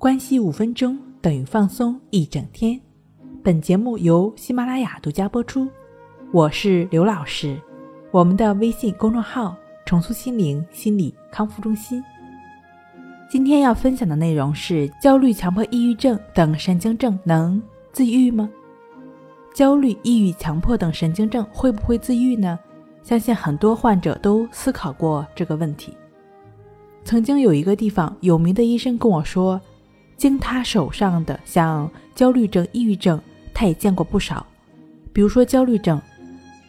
关系五分钟等于放松一整天。本节目由喜马拉雅独家播出。我是刘老师，我们的微信公众号“重塑心灵心理康复中心”。今天要分享的内容是：焦虑、强迫、抑郁症等神经症能自愈吗？焦虑、抑郁、强迫等神经症会不会自愈呢？相信很多患者都思考过这个问题。曾经有一个地方有名的医生跟我说，经他手上的像焦虑症、抑郁症，他也见过不少。比如说焦虑症。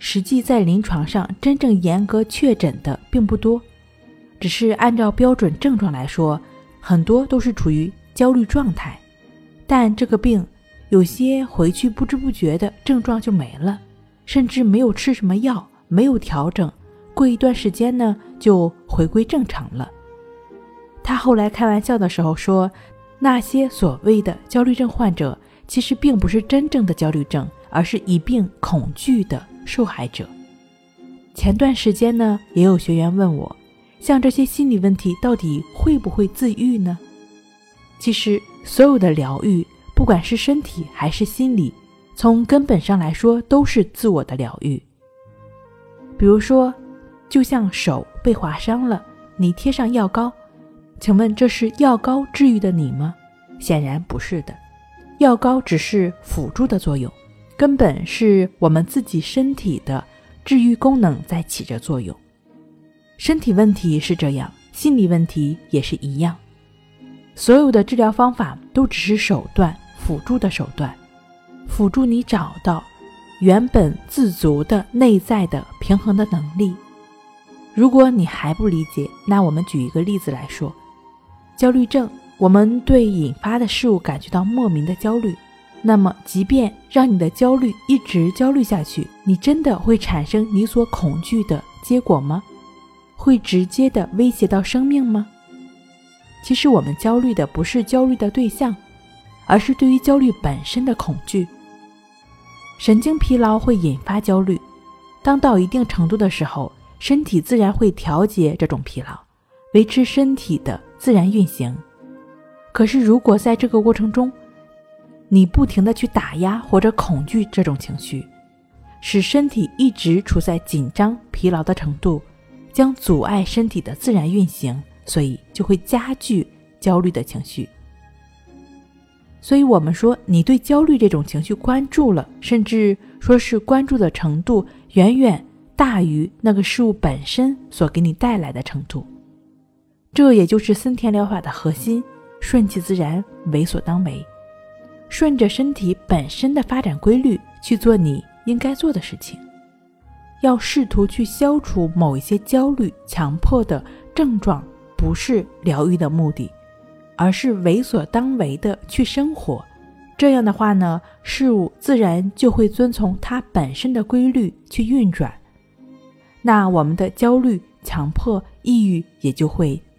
实际在临床上真正严格确诊的并不多，只是按照标准症状来说，很多都是处于焦虑状态。但这个病有些回去不知不觉的症状就没了，甚至没有吃什么药，没有调整，过一段时间呢就回归正常了。他后来开玩笑的时候说，那些所谓的焦虑症患者，其实并不是真正的焦虑症，而是一病恐惧的。受害者。前段时间呢，也有学员问我，像这些心理问题到底会不会自愈呢？其实，所有的疗愈，不管是身体还是心理，从根本上来说都是自我的疗愈。比如说，就像手被划伤了，你贴上药膏，请问这是药膏治愈的你吗？显然不是的，药膏只是辅助的作用。根本是我们自己身体的治愈功能在起着作用。身体问题是这样，心理问题也是一样。所有的治疗方法都只是手段，辅助的手段，辅助你找到原本自足的内在的平衡的能力。如果你还不理解，那我们举一个例子来说：焦虑症，我们对引发的事物感觉到莫名的焦虑。那么，即便让你的焦虑一直焦虑下去，你真的会产生你所恐惧的结果吗？会直接的威胁到生命吗？其实，我们焦虑的不是焦虑的对象，而是对于焦虑本身的恐惧。神经疲劳会引发焦虑，当到一定程度的时候，身体自然会调节这种疲劳，维持身体的自然运行。可是，如果在这个过程中，你不停的去打压或者恐惧这种情绪，使身体一直处在紧张疲劳的程度，将阻碍身体的自然运行，所以就会加剧焦虑的情绪。所以，我们说你对焦虑这种情绪关注了，甚至说是关注的程度远远大于那个事物本身所给你带来的程度。这也就是森田疗法的核心：顺其自然，为所当为。顺着身体本身的发展规律去做你应该做的事情，要试图去消除某一些焦虑、强迫的症状，不是疗愈的目的，而是为所当为的去生活。这样的话呢，事物自然就会遵从它本身的规律去运转，那我们的焦虑、强迫、抑郁也就会